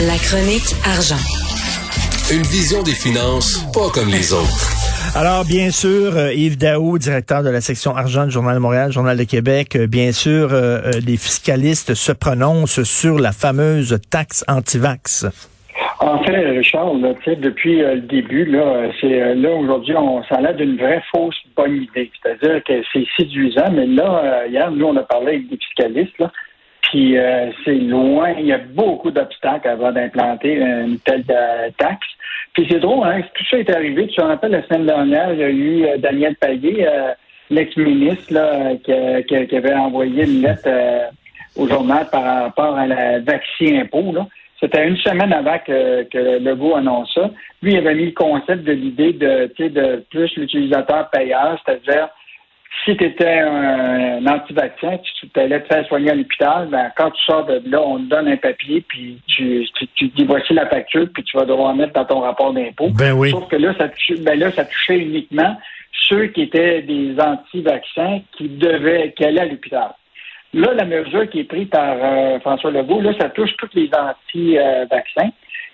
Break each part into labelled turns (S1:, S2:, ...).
S1: La chronique argent.
S2: Une vision des finances pas comme les autres.
S3: Alors, bien sûr, euh, Yves Daou, directeur de la section argent du Journal de Montréal, Journal de Québec, euh, bien sûr, euh, les fiscalistes se prononcent sur la fameuse taxe anti-vax.
S4: En fait, Richard, là, depuis le début, là, c'est là aujourd'hui, on s'en a d'une vraie fausse bonne idée. C'est-à-dire que c'est séduisant, mais là, hier, nous, on a parlé avec des fiscalistes, là, puis c'est loin, il y a beaucoup d'obstacles avant d'implanter une telle taxe. Puis c'est drôle, hein, tout ça est arrivé. Tu te rappelles, la semaine dernière, il y a eu euh, Daniel Payet, euh, l'ex-ministre, là, qui, qui, avait envoyé une lettre euh, au journal par rapport à la vaccin impôt. Là. C'était une semaine avant que, que Legault annonce ça. Lui, il avait mis le concept de l'idée de, de plus l'utilisateur payeur, c'est-à-dire si tu étais un, anti-vaccin, tu allais te faire soigner à l'hôpital, ben, quand tu sors de là, on te donne un papier, puis tu, tu, dis voici la facture, puis tu vas devoir mettre dans ton rapport d'impôt.
S3: Ben oui.
S4: Sauf que là, ça, touchait, ben là, ça touchait uniquement ceux qui étaient des anti-vaccins qui devaient, qui allaient à l'hôpital. Là, la mesure qui est prise par euh, François Legault, là, ça touche tous les anti-vaccins.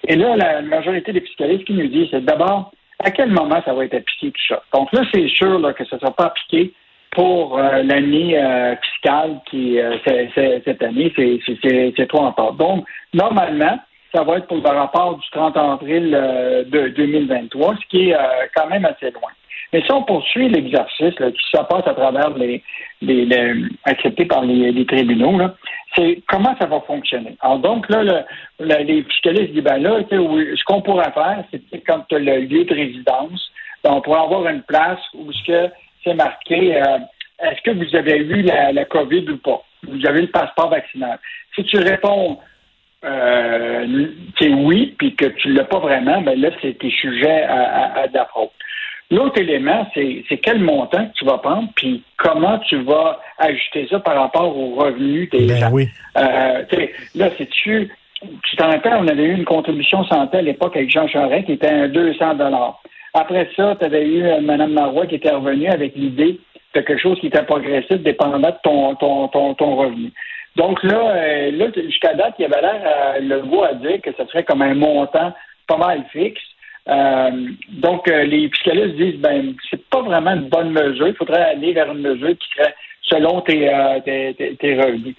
S4: Et là, la majorité des fiscalistes qui nous disent, c'est d'abord, à quel moment ça va être appliqué tout ça? Donc là, c'est sûr là, que ça ne sera pas appliqué pour euh, l'année euh, fiscale qui euh, cette année, c'est trop encore. Donc, normalement, ça va être pour le rapport du 30 avril de 2023, ce qui est quand même assez loin. Mais si on poursuit l'exercice qui se passe à travers les, les, accepté par les, tribunaux, c'est comment ça va fonctionner? Alors donc là, les fiscalistes disent ben là, ce qu'on pourrait faire, c'est quand tu as le lieu de résidence, ben, on pourrait avoir une place où ce que c'est marqué euh, est-ce que vous avez eu la, COVID ou pas? Vous avez le passeport vaccinal. Si tu réponds euh, oui, puis que tu ne l'as pas vraiment, ben là, c'est tes sujets à, de la fraude. L'autre élément, c'est quel montant que tu vas prendre, puis comment tu vas ajuster ça par rapport aux revenus des
S3: ben Oui.
S4: Euh, là, c'est tu tu t'en rappelles, on avait eu une contribution santé à l'époque avec Jean Charest qui était à 200 dollars. Après ça, tu avais eu euh, Mme Marois qui était revenue avec l'idée de quelque chose qui était progressif dépendant de ton, ton, ton, revenu. Donc là, euh, là jusqu'à date, il y avait l'air, euh, le goût à dire que ce serait comme un montant pas mal fixe. Donc, les fiscalistes disent, ben, c'est pas vraiment une bonne mesure. Il faudrait aller vers une mesure qui serait selon tes, tes, tes, revenus.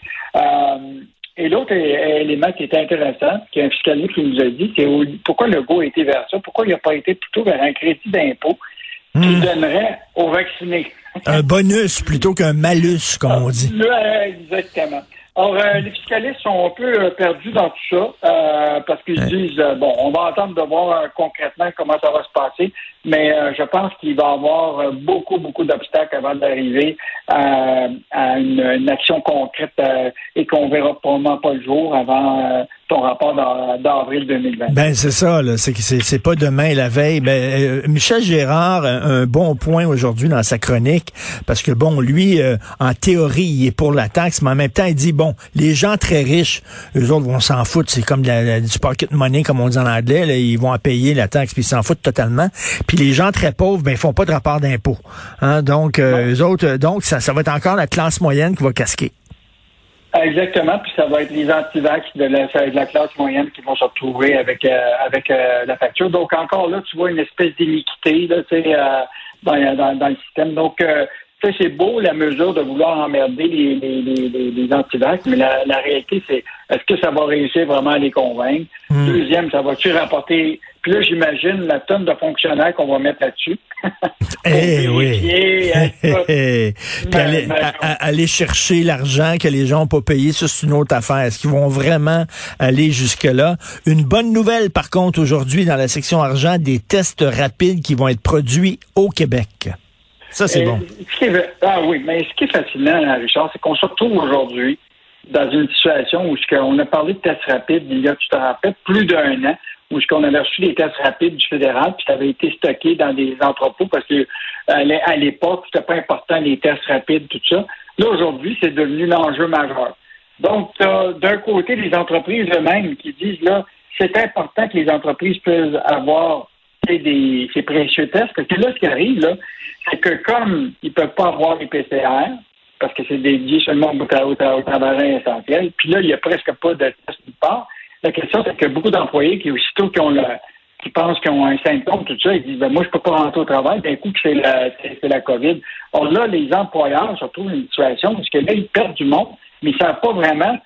S4: Et l'autre élément qui était intéressant, qui un fiscaliste qui nous a dit, c'est pourquoi le goût a été vers ça, pourquoi il n'a pas été plutôt vers un crédit d'impôt qui hmm. donnerait aux vaccinés.
S3: Un bonus plutôt qu'un malus, comme on dit.
S4: exactement. Alors, euh, les fiscalistes sont un peu euh, perdus dans tout ça euh, parce qu'ils disent bon, on va attendre de voir concrètement comment ça va se passer, mais je pense qu'il va y avoir beaucoup, beaucoup d'obstacles avant d'arriver à, une, action concrète et qu'on verra probablement pas le jour avant ton rapport d'avril 2020.
S3: Ben c'est ça, là. C'est c'est pas demain la veille. Ben, euh, Michel Gérard un, bon point aujourd'hui dans sa chronique parce que bon, lui, euh, en théorie, il est pour la taxe, mais en même temps, il dit bon, les gens très riches, eux autres vont s'en foutre. C'est comme du pocket money, comme on dit en anglais. Là, ils vont en payer la taxe puis ils s'en foutent totalement. Puis les gens très pauvres, ben ils font pas de rapport d'impôt. Hein? Donc euh, eux autres, donc ça, ça va être encore la classe moyenne qui va casquer.
S4: Exactement, puis ça va être les antivax de la, de la classe moyenne qui vont se retrouver avec euh, avec euh, la facture. Donc encore là, tu vois une espèce d'iniquité euh, dans, dans, dans, le système. Donc c'est beau la mesure de vouloir emmerder les, les, les, les antivax, mais la, la réalité, c'est est-ce que ça va réussir vraiment à les convaincre? Hmm. Deuxième, ça va-tu rapporter? Puis là, j'imagine la tonne de fonctionnaires qu'on va mettre là-dessus.
S3: eh oui. Puis aller, aller, chercher l'argent que les gens n'ont pas payé, ça c'est une autre affaire. Est-ce qu'ils vont vraiment aller jusque-là? Une bonne nouvelle, par contre, aujourd'hui, dans la section argent, des tests rapides qui vont être produits au Québec. Ça, c'est bon.
S4: ah oui, mais ce qui est fascinant, Richard, c'est qu'on se retrouve aujourd'hui dans une situation où on a parlé de tests rapides il y a, tu te rappelles, plus d'un an, où qu'on avait reçu des tests rapides du fédéral, puis ça avait été stocké dans des entrepôts parce que à l'époque, c'était pas important les tests rapides, tout ça. Là, aujourd'hui, c'est devenu l'enjeu majeur. Donc, d'un côté, les entreprises eux-mêmes qui disent là, c'est important que les entreprises puissent avoir ces précieux tests, parce que là, ce qui arrive, là, c'est que comme ils ne peuvent pas avoir les PCR, parce que c'est dédié seulement au, travail essentiel, puis là, il n'y a presque pas de tests de part, La question, c'est que beaucoup d'employés qui, aussitôt qui ont qui pensent qu'ils ont un symptôme, tout ça, ils disent, ben, moi, je peux pas rentrer au travail, d'un coup, c'est la, la COVID. Or là, les employeurs se retrouvent dans une situation parce là, ils perdent du monde, mais ils savent pas vraiment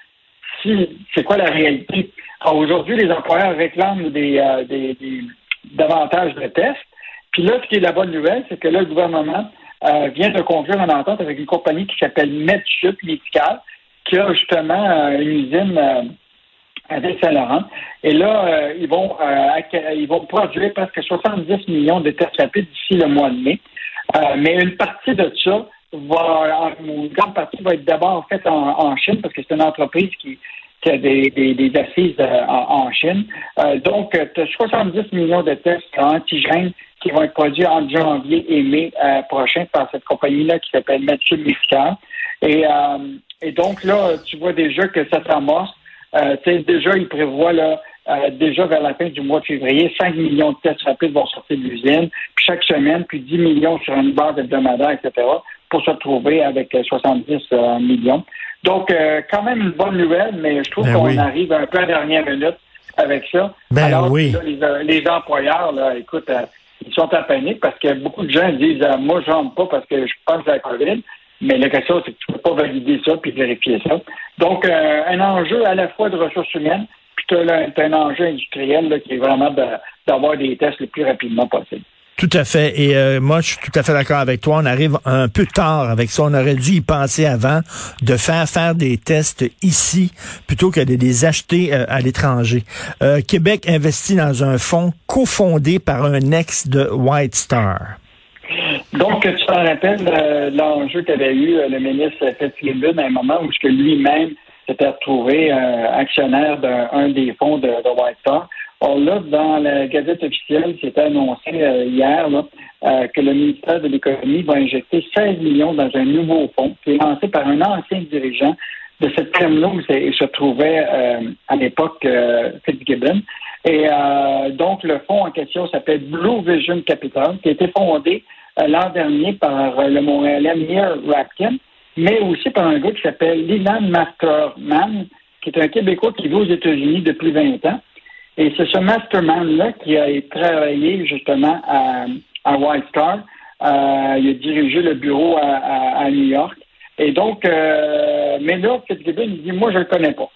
S4: si, c'est quoi la réalité. Alors, aujourd'hui, les employeurs réclament euh, des, des, davantage de tests. Puis là, ce qui est la bonne nouvelle, c'est que là, le gouvernement euh, vient de conclure une entente avec une compagnie qui s'appelle MedSup Médical, qui a justement euh, une usine à Saint-Laurent. Et là, euh, ils vont ils vont produire presque 70 millions de tests rapides d'ici le mois de mai. mais une partie de ça va, une grande partie va être d'abord faite en, Chine parce que c'est une entreprise qui, des, assises en, en, Chine. donc, tu as 70 millions de tests antigènes qui vont être produits en janvier et mai euh, prochain par cette compagnie-là qui s'appelle Mathieu Médical. Et, euh, donc là, tu vois déjà que ça s'amorce. Euh, déjà, ils prévoient là, euh, déjà vers la fin du mois de février, 5 millions de tests rapides vont sortir de l'usine, puis chaque semaine, puis 10 millions sur une base hebdomadaire, etc., pour se retrouver avec 70 millions. Donc, quand même une bonne nouvelle, mais je trouve ben qu'on arrive un peu à la dernière minute avec ça.
S3: Ben Alors, oui.
S4: les, les, employeurs, là, écoute, ils sont en panique parce que beaucoup de gens disent euh, Moi, je rentre pas parce que je pense à la COVID. Mais la question, c'est que tu ne peux pas valider ça puis vérifier ça. Donc, euh, un enjeu à la fois de ressources humaines, puis tu as, un enjeu industriel là, qui est vraiment d'avoir des tests le plus rapidement possible.
S3: Tout à fait. Et euh, moi, je suis tout à fait d'accord avec toi. On arrive un peu tard avec ça. On aurait dû y penser avant de faire faire des tests ici plutôt que de les acheter euh, à l'étranger. Euh, Québec investit dans un fonds cofondé par un ex de White Star.
S4: Donc, tu te rappelles l'enjeu qu'avait eu le ministre Fitzgibbon à un moment où lui-même s'était retrouvé actionnaire d'un des fonds de White Star. Or là, dans la Gazette officielle, c'était annoncé euh, hier euh, que le ministère de l'Économie va injecter 16 millions dans un nouveau fonds qui est lancé par un ancien dirigeant de cette firme-là où se trouvait euh, à l'époque Fitzgibbon. Et donc, le fonds en question s'appelle Blue Vision Capital, qui a été fondé l'an dernier par le Montréalais Mir Rapkin, mais aussi par un gars qui s'appelle Lilan Masterman, qui est un Québécois qui vit aux États-Unis depuis 20 ans. Et c'est ce mastermind-là qui a travaillé justement à, à White. Euh, il a dirigé le bureau à, New York. Et donc, euh, mais là, Fitzgibbon, il dit, moi, je le connais pas.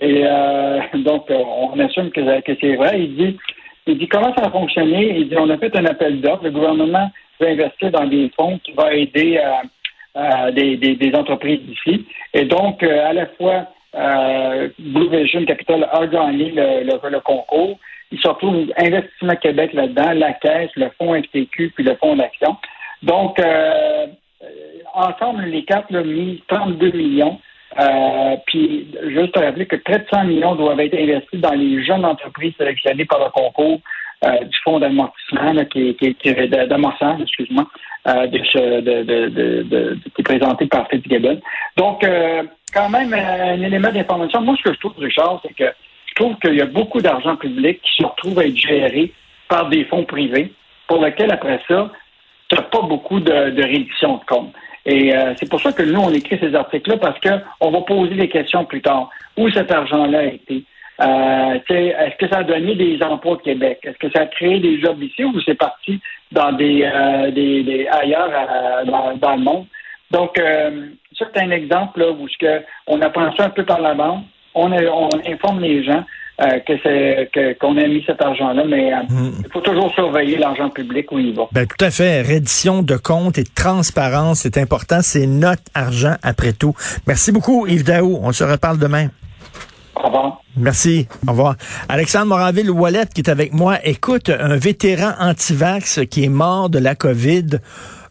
S4: Et euh, donc, on assume que, c'est vrai. Il dit, il dit, comment ça a fonctionné? Il dit, on a fait un appel d'offres. Le gouvernement va investir dans des fonds qui vont aider des, des, des, entreprises d'ici. Et donc, à la fois euh, Blue Vision Capital a gagné le, concours. Il se retrouve Investissement Québec là-dedans, la Caisse, le Fonds FTQ, puis le Fonds d'action. Donc, euh, ensemble, les quatre ont mis 32 millions. Euh, puis, juste rappeler que près de 100 millions doivent être investis dans les jeunes entreprises sélectionnées par le concours euh, du fonds d'amortissement, qui, qui, qui d'amorçage, excuse-moi, euh, de, de, de, de, qui est présenté par Fitzgibbon. Donc, euh, quand même un élément d'information. Moi, ce que je trouve, Richard, c'est que je trouve qu'il y a beaucoup d'argent public qui se retrouve à être géré par des fonds privés pour lesquels, après ça, tu n'as pas beaucoup de, de de compte. Et euh, c'est pour ça que nous, on écrit ces articles-là, parce qu'on va poser des questions plus tard. Où cet argent-là a été? Euh, est-ce que ça a donné des emplois au Québec? Est-ce que ça a créé des jobs ici ou c'est parti dans des, euh, des, ailleurs dans, dans, le monde? Donc, euh, ça, c'est un exemple là, où que on apprend ça un peu par la bande. On, on informe les gens euh, que c'est qu'on a mis cet argent-là, mais euh, hmm. il faut toujours surveiller l'argent public où il va.
S3: Ben, tout à fait. Reddition de compte et transparence, c'est important. C'est notre argent après tout. Merci beaucoup, Yves Daou. On se reparle demain.
S4: Au revoir.
S3: Merci. Au revoir. Alexandre Moraville-Wallet qui est avec moi. Écoute, un vétéran anti-vax qui est mort de la COVID.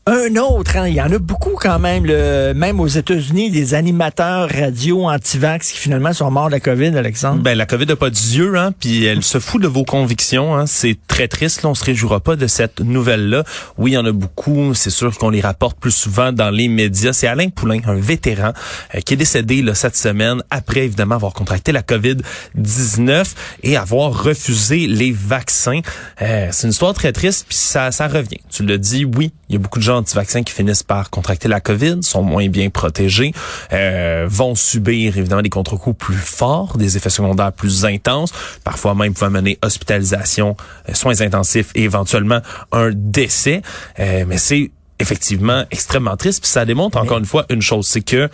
S3: Un autre, hein, il y en a beaucoup quand même, le, même aux États-Unis, des animateurs radio anti-vax qui finalement sont morts de la COVID, Alexandre.
S1: Ben la COVID n'a pas d'yeux, hein, puis elle se fout de vos convictions. Hein, c'est très triste. Là, on se réjouira pas de cette nouvelle-là. Oui, il y en a beaucoup. C'est sûr qu'on les rapporte plus souvent dans les médias. C'est Alain Poulain, un vétéran, euh, qui est décédé là, cette semaine après évidemment avoir contracté la COVID-19 et avoir refusé les vaccins. Euh, c'est une histoire très triste, puis ça, ça revient. Tu le dis, oui, il y a beaucoup de gens anti-vaccins qui finissent par contracter la COVID, sont moins bien protégés, euh, vont subir évidemment des contre-coups plus forts, des effets secondaires plus intenses, parfois même pouvant mener hospitalisation, euh, soins intensifs et éventuellement un décès. Euh, mais c'est effectivement extrêmement triste. Puis ça démontre encore une fois une chose, c'est que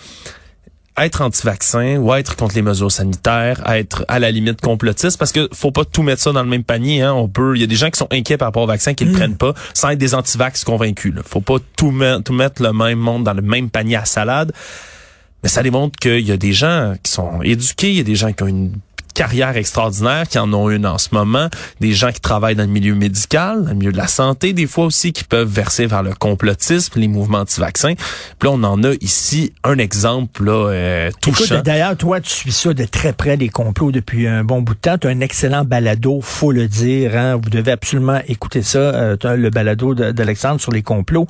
S1: être anti-vaccin ou être contre les mesures sanitaires, être à la limite complotiste, parce que faut pas tout mettre ça dans le même panier. Hein. On peut, il y a des gens qui sont inquiets par rapport au vaccin qui ne le mm. prennent pas, sans être des anti-vax convaincus. Là. Faut pas tout, tout mettre le même monde dans le même panier à salade. Mais ça démontre qu'il y a des gens qui sont éduqués, il y a des gens qui ont une carrière extraordinaire qui en ont une en ce moment, des gens qui travaillent dans le milieu médical, dans le milieu de la santé, des fois aussi qui peuvent verser vers le complotisme, les mouvements anti-vaccins. Puis là, on en a ici un exemple là, euh, touchant.
S3: D'ailleurs, toi, tu suis ça de très près, les complots, depuis un bon bout de temps. Tu as un excellent balado, faut le dire. Hein? Vous devez absolument écouter ça, euh, le balado d'Alexandre sur les complots.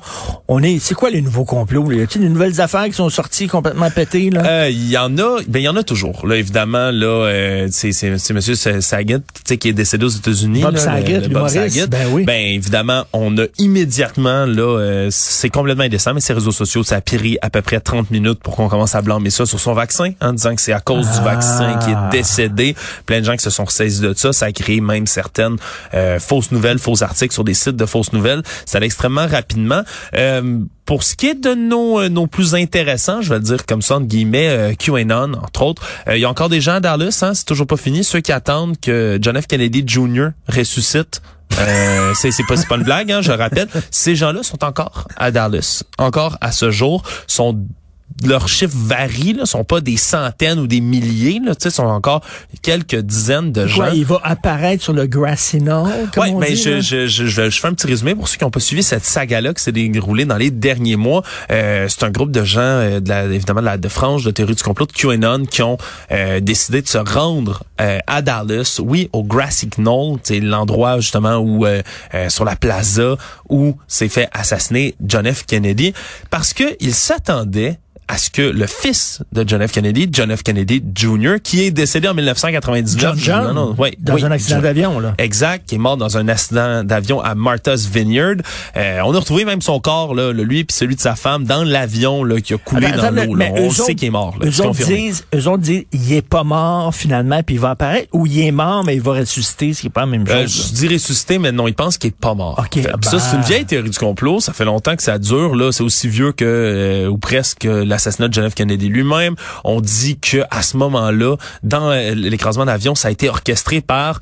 S3: On est, c'est quoi les nouveaux complots? Y a-t-il des nouvelles affaires qui sont sorties complètement pétées?
S1: Il euh, y en a, ben il y en a toujours. Là, évidemment, là, euh, c'est c'est monsieur Saget qui est décédé aux États-unis.
S3: Bob Saget, Bob Saget. Ben oui.
S1: Ben évidemment, on a immédiatement là, euh, c'est complètement indécent, mais ces réseaux sociaux, ça a pris à peu près 30 minutes pour qu'on commence à blâmer ça sur son vaccin, en disant que c'est à cause du vaccin qui est ah. décédé. Plein de gens qui se sont saisis de ça, ça a créé même certaines euh, fausses nouvelles, faux articles sur des sites de fausses nouvelles. Ça allait extrêmement rapidement. Euh, pour ce qui est de nos, euh, nos plus intéressants, je vais le dire comme ça, entre guillemets, euh, QAnon, entre autres, euh, il y a encore des gens à Dallas, hein, c'est toujours pas fini, ceux qui attendent que John F. Kennedy Jr. ressuscite. Euh, c'est c'est pas, pas une blague, hein, je rappelle. Ces gens-là sont encore à Dallas, encore à ce jour, sont leurs chiffres varient, là, sont pas des centaines ou des milliers, là, tu sais, sont encore quelques dizaines de gens.
S3: il va apparaître sur le comme
S1: ouais, mais je, je, je, je, fais un petit résumé pour ceux qui n'ont pas suivi cette saga-là qui s'est déroulée dans les derniers mois. Euh, c'est un groupe de gens, euh, de la, évidemment, de la de frange de théorie du complot de QAnon qui ont euh, décidé de se rendre euh, à Dallas, oui, au Grassy Knoll, c'est l'endroit justement où, sur la plaza, où s'est fait assassiner John F. Kennedy, parce que ils s'attendaient à ce que le fils de John F. Kennedy, John F. Kennedy Jr., qui est décédé en 1999.
S3: John John, non, dans un accident d'avion, là.
S1: Exact, qui est mort dans un accident d'avion à Martha's Vineyard. Euh, on a retrouvé même son corps, là, le, lui puis celui de sa femme, dans l'avion là, qui a coulé dans l'eau. On sait qu'il est mort. Là,
S3: eux, autres disent, eux autres disent, il est pas mort finalement, puis il va apparaître, ou il est mort, mais il va ressusciter, ce qui est pas la même euh,
S1: chose. je dis ressusciter, mais non, il pense qu'il est pas mort. Okay, Ça, c'est une bah. vieille théorie du complot. Ça fait longtemps que ça dure. là. C'est aussi vieux que, euh, ou presque, On dit que à ce moment-là, dans l'écrasement d'avion, ça a été orchestré par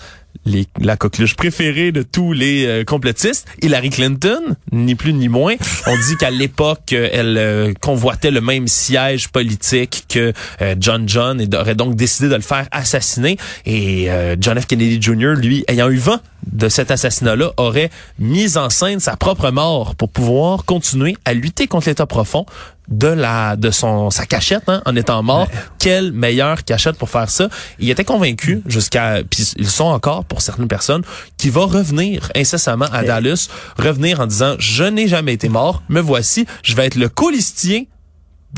S1: la coqueluche préférée de tous les euh, complotistes, Hillary Clinton, ni plus ni moins. On dit qu'à l'époque, elle euh, convoitait le même siège politique que euh, John John et aurait donc décidé de le faire assassiner. Et John F. Kennedy Jr., lui, ayant eu vent de cet assassinat-là, aurait mis en scène sa propre mort pour pouvoir continuer à lutter contre l'État profond de la de son sa cachette hein, en étant mort. Quelle meilleure cachette pour faire ça? Il était convaincu jusqu'à puis ils sont encore pour certaines personnes qui va revenir incessamment à Dallas, revenir en disant je n'ai jamais été mort, me voici, je vais être le colistier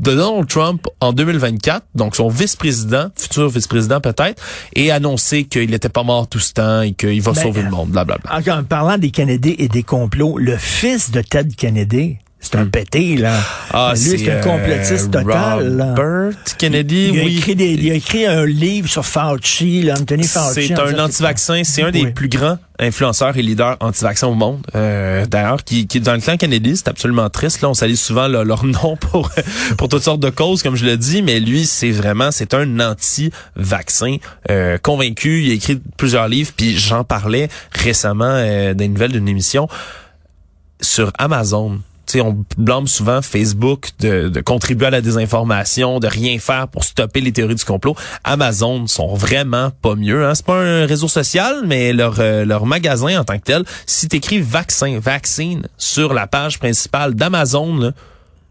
S1: de Donald Trump en 2024, donc son vice-président, futur vice-président peut-être, et annoncer qu'il n'était pas mort tout ce temps et qu'il va ben, sauver le monde, blablabla.
S3: En parlant des Kennedy et des complots, le fils de Ted Kennedy, c'est un pété, là. Ah, Lui, c'est un complotiste euh, total.
S1: Robert Kennedy,
S3: il a,
S1: oui.
S3: Écrit des, il a écrit un livre sur Fauci, là, Anthony Fauci.
S1: C'est un anti-vaccin. C'est un des plus grands influenceurs et leaders anti-vaccin au monde. Euh, D'ailleurs, qui, qui est dans le clan Kennedy, c'est absolument triste. Là, on salue souvent leur nom pour pour toutes sortes de causes, comme je le dis, mais lui, c'est vraiment, c'est un anti-vaccin euh, convaincu. Il a écrit plusieurs livres, puis j'en parlais récemment euh, d'une nouvelle d'une émission sur Amazon on blâme souvent Facebook de, de, contribuer à la désinformation, de rien faire pour stopper les théories du complot. Amazon sont vraiment pas mieux. Hein? C'est pas un réseau social, mais leur, euh, leur magasin en tant que tel, si tu écris vaccin, vaccine sur la page principale d'Amazon,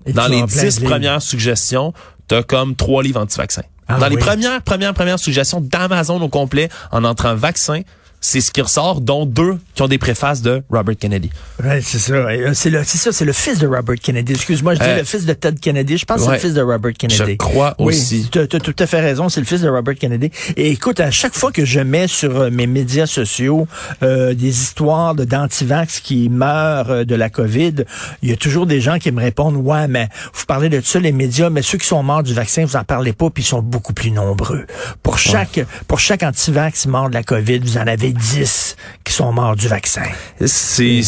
S1: dans les dix premières suggestions, tu as comme trois livres anti-vaccins. Ah dans les premières, premières, premières suggestions d'Amazon au complet, en entrant vaccin, c'est ce qui ressort, dont deux qui ont des préfaces de Robert Kennedy.
S3: Ouais, c'est ça. Euh, c'est le, c'est ça, c'est le fils de Robert Kennedy. Excuse-moi, je dis
S1: Euh,
S3: le fils de Ted Kennedy. Je pense que c'est le fils de Robert Kennedy.
S1: Je crois
S3: oui,
S1: aussi.
S3: Tu as tout à fait raison, c'est le fils de Robert Kennedy. Et écoute, à chaque fois que je mets sur euh, mes médias sociaux euh, des histoires de d'antivax qui meurent de la COVID, il y a toujours des gens qui me répondent "Ouais, mais vous parlez de ça les médias, mais ceux qui sont morts du vaccin, vous en parlez pas, puis ils sont beaucoup plus nombreux. Pour chaque pour chaque antivax mort de la COVID, vous en avez 10 qui sont morts du vaccin."
S1: C'est,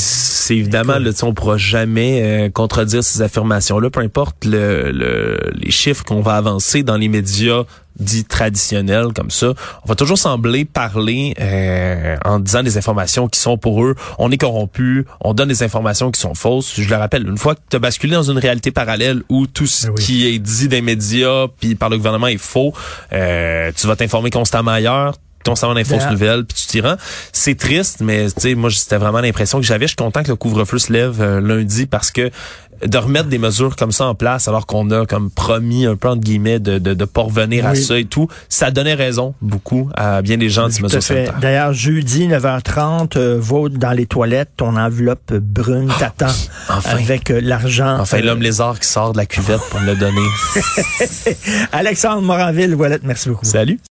S1: évidemment, là, on pourra jamais euh, contredire ces affirmations-là, peu importe le, le- les chiffres qu'on va avancer dans les médias dits traditionnels comme ça. On va toujours sembler parler euh, en disant des informations qui sont pour eux. On est corrompu, on donne des informations qui sont fausses. Je le rappelle, une fois que tu as basculé dans une réalité parallèle où tout ce
S3: Ben oui.
S1: qui est dit des médias puis par le gouvernement est faux, euh, tu vas t'informer constamment ailleurs fausses
S3: D'ailleurs-
S1: nouvelles, puis tu t'y rends. C'est triste, mais tu sais, moi, c'était vraiment l'impression que j'avais. Je suis content que le couvre-feu se lève euh, lundi parce que de remettre des mesures comme ça en place, alors qu'on a comme promis un peu entre guillemets de de, de pas revenir à ça et tout, ça donnait raison beaucoup à bien des gens de ces mesures sanitaires.
S3: D'ailleurs, jeudi, 9h30, euh, va dans les toilettes, ton enveloppe brune t'attend
S1: enfin.
S3: avec euh, l'argent.
S1: Enfin,
S3: Euh,
S1: l'homme lézard qui sort de la cuvette pour me le donner.
S3: Alexandre Moranville, voilà, merci beaucoup.
S1: Salut.